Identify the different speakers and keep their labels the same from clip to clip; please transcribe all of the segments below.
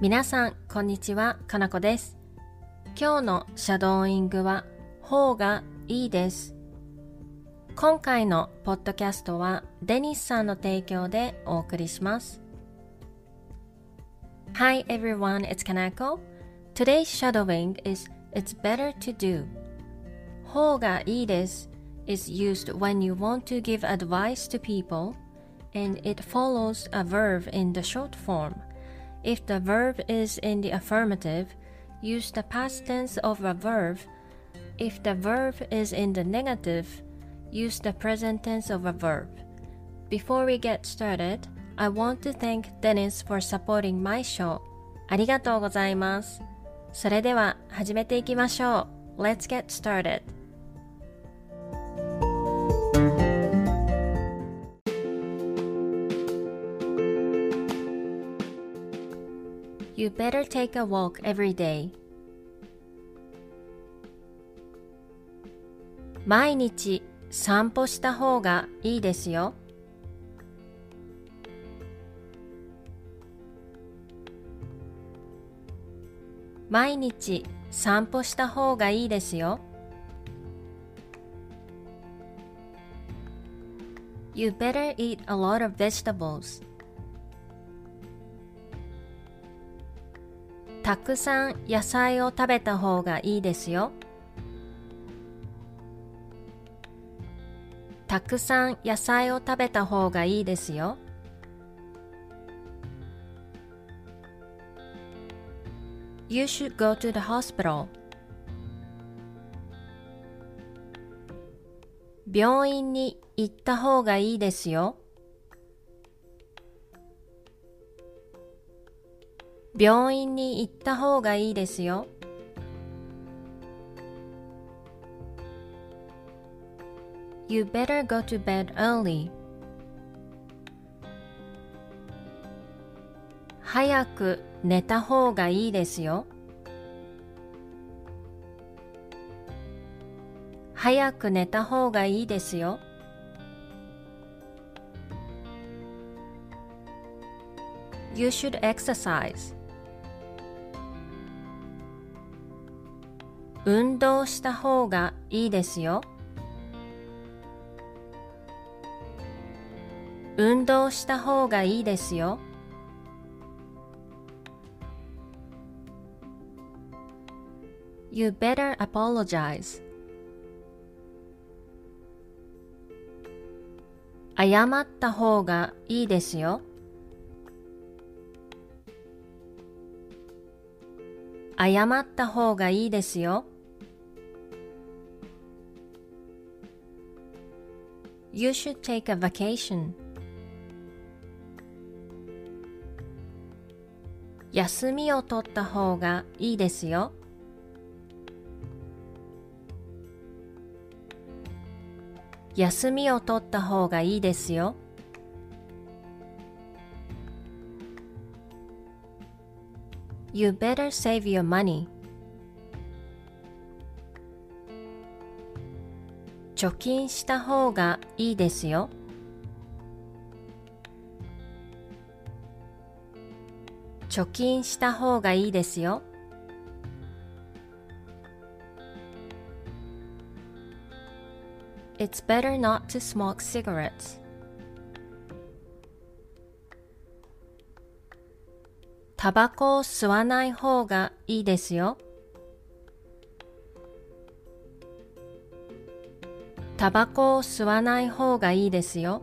Speaker 1: 皆さん、こんにちは。かなこです。今日のシャドーイングは、方がいいです。今回のポッドキャストは、デニスさんの提供でお送りします。Hi everyone, it's Kanako. Today's shadowing is It's better to do. 方がいいです is used when you want to give advice to people and it follows a verb in the short form. If the verb is in the affirmative, use the past tense of a verb. If the verb is in the negative, use the present tense of a verb. Before we get started, I want to thank Dennis for supporting my show. ありがとうございます。それでは始めていきましょう。Let's get started. You better take a walk every day. 毎日散歩した方がいいですよ。毎日散歩した方がいいですよ。You better eat a lot of vegetables. たくさん野菜を食べた方がいいですよ。たくさん野菜を食べた方がいいですよ。You should go to the hospital. 病院に行った方がいいですよ。病院に行った方がいいですよ。You better go to bed early. 早く寝た方がいいですよ。早く寝た方がいいですよ。You should exercise. 運動した方がいいですよ。運動した方がいいですよ。You better apologize. 謝った方がいいですよ。謝った方がいいですよ。You should take a vacation. 休みを取った方がいいですよ。休みを取った方がいいですよ。You better save your money. 貯金した方がいいですよ。貯金した方がいいですよ。It's better not to smoke cigarettes. タバコを吸わない方がいいですよ。タバコを吸わない方がいいですよ。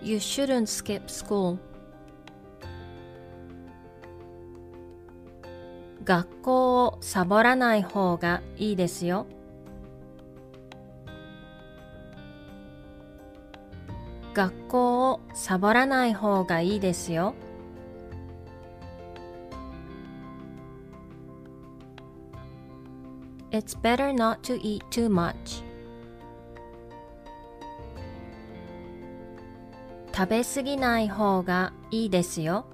Speaker 1: You shouldn't skip school. 学校をサボらない方がいいですよ。学校をサボらない方がいいですよ。It's better not to eat too much. 食べ過ぎない方がいいですよ。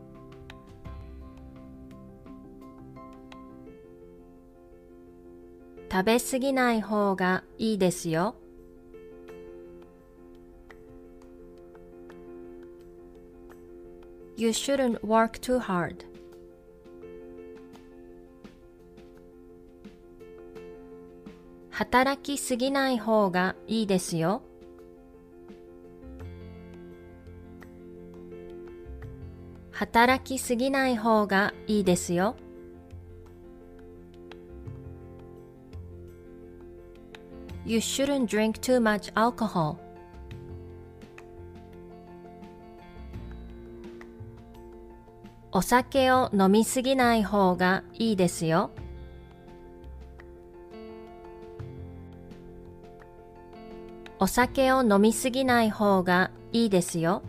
Speaker 1: 食べ過ぎない方がいいですよ。You shouldn't work too hard. 働きすぎない方がいいですよ。働きすぎない方がいいですよ。You shouldn't drink too much alcohol. お酒を飲みすぎない方がいいですよ。お酒を飲みすぎない方がいいですよ。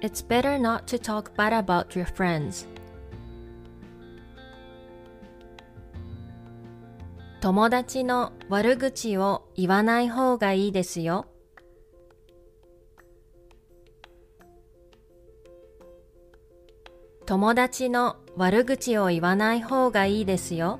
Speaker 1: It's better not to talk bad about your friends. 友達の悪口を言わない方がいいですよ。友達の悪口を言わない方がいいですよ。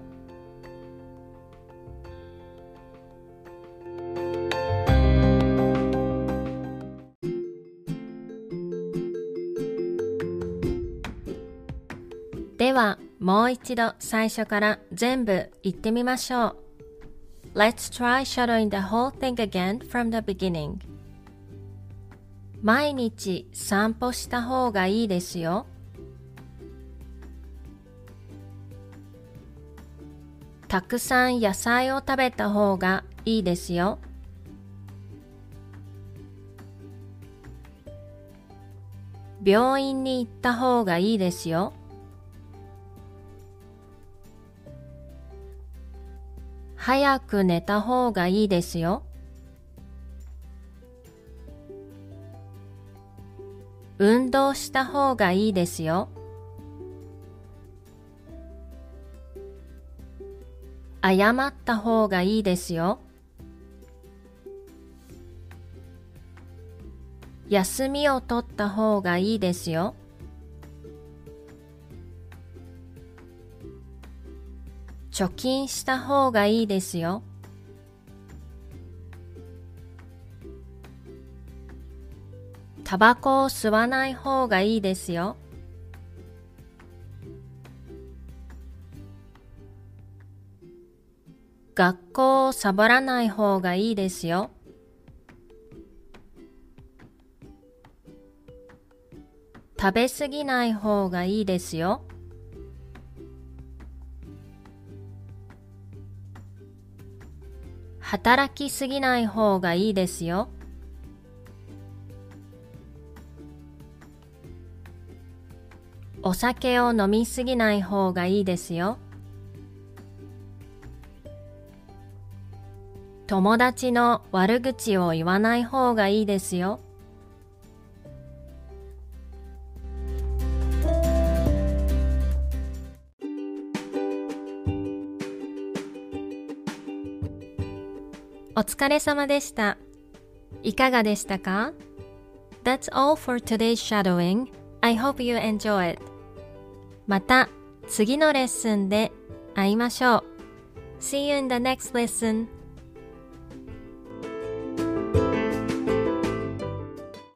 Speaker 1: ではもう一度最初から全部言ってみましょう。Let's try shadowing the whole thing again from the beginning. 毎日散歩した方がいいですよ。たくさん野菜を食べた方がいいですよ。病院に行った方がいいですよ。早く寝た方がいいですよ。運動した方がいいですよ。謝った方がいいですよ。休みを取った方がいいですよ。貯金した方がいいですよ。タバコを吸わない方がいいですよ。学校をサボらない方がいいですよ。食べ過ぎない方がいいですよ。働きすぎない方がいいですよ。お酒を飲みすぎない方がいいですよ。友達の悪口を言わない方がいいですよ。お疲れ様でした。いかがでしたか ?That's all for today's shadowing. I hope you enjoy it. また次のレッスンで会いましょう。See you in the next lesson.